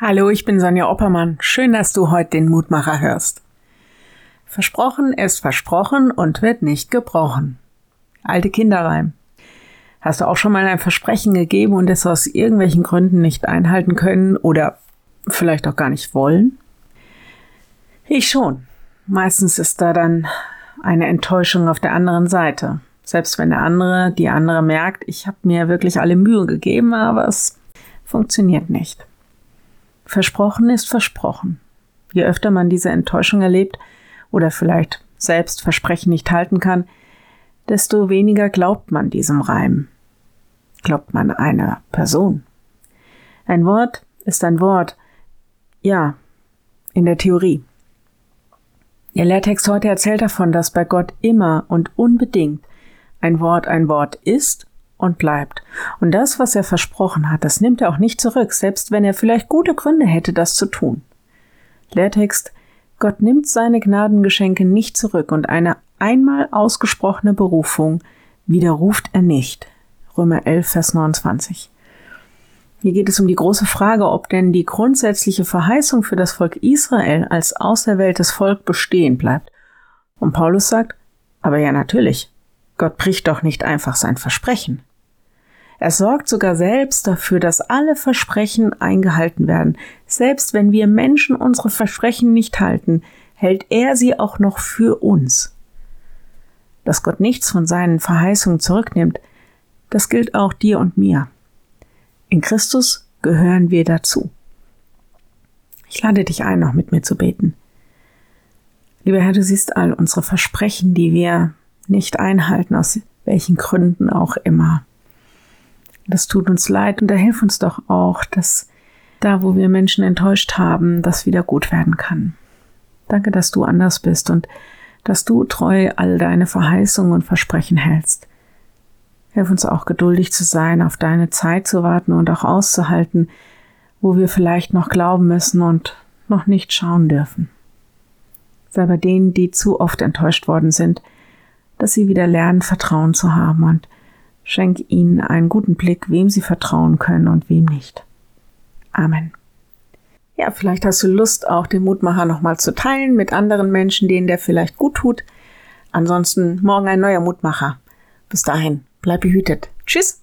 Hallo, ich bin Sonja Oppermann. Schön, dass du heute den Mutmacher hörst. Versprochen ist versprochen und wird nicht gebrochen. Alte Kinderreim. Hast du auch schon mal ein Versprechen gegeben und es aus irgendwelchen Gründen nicht einhalten können oder vielleicht auch gar nicht wollen? Ich schon. Meistens ist da dann eine Enttäuschung auf der anderen Seite. Selbst wenn der andere, die andere merkt, ich habe mir wirklich alle Mühe gegeben, aber es funktioniert nicht. Versprochen ist versprochen. Je öfter man diese Enttäuschung erlebt oder vielleicht selbst Versprechen nicht halten kann, desto weniger glaubt man diesem Reim. Glaubt man einer Person. Ein Wort ist ein Wort. Ja, in der Theorie. Der Lehrtext heute erzählt davon, dass bei Gott immer und unbedingt ein Wort ein Wort ist und bleibt. Und das, was er versprochen hat, das nimmt er auch nicht zurück, selbst wenn er vielleicht gute Gründe hätte, das zu tun. Lehrtext Gott nimmt seine Gnadengeschenke nicht zurück und eine einmal ausgesprochene Berufung widerruft er nicht. Römer 11, Vers 29. Hier geht es um die große Frage, ob denn die grundsätzliche Verheißung für das Volk Israel als auserwähltes Volk bestehen bleibt. Und Paulus sagt, aber ja natürlich, Gott bricht doch nicht einfach sein Versprechen. Er sorgt sogar selbst dafür, dass alle Versprechen eingehalten werden. Selbst wenn wir Menschen unsere Versprechen nicht halten, hält er sie auch noch für uns. Dass Gott nichts von seinen Verheißungen zurücknimmt, das gilt auch dir und mir. In Christus gehören wir dazu. Ich lade dich ein, noch mit mir zu beten. Lieber Herr, du siehst all unsere Versprechen, die wir nicht einhalten, aus welchen Gründen auch immer. Das tut uns leid und da hilf uns doch auch, dass da, wo wir Menschen enttäuscht haben, das wieder gut werden kann. Danke, dass du anders bist und dass du treu all deine Verheißungen und Versprechen hältst. Hilf uns auch geduldig zu sein, auf deine Zeit zu warten und auch auszuhalten, wo wir vielleicht noch glauben müssen und noch nicht schauen dürfen. Sei bei denen, die zu oft enttäuscht worden sind, dass sie wieder lernen, Vertrauen zu haben und Schenk ihnen einen guten Blick, wem sie vertrauen können und wem nicht. Amen. Ja, vielleicht hast du Lust, auch den Mutmacher nochmal zu teilen mit anderen Menschen, denen der vielleicht gut tut. Ansonsten morgen ein neuer Mutmacher. Bis dahin, bleib behütet. Tschüss.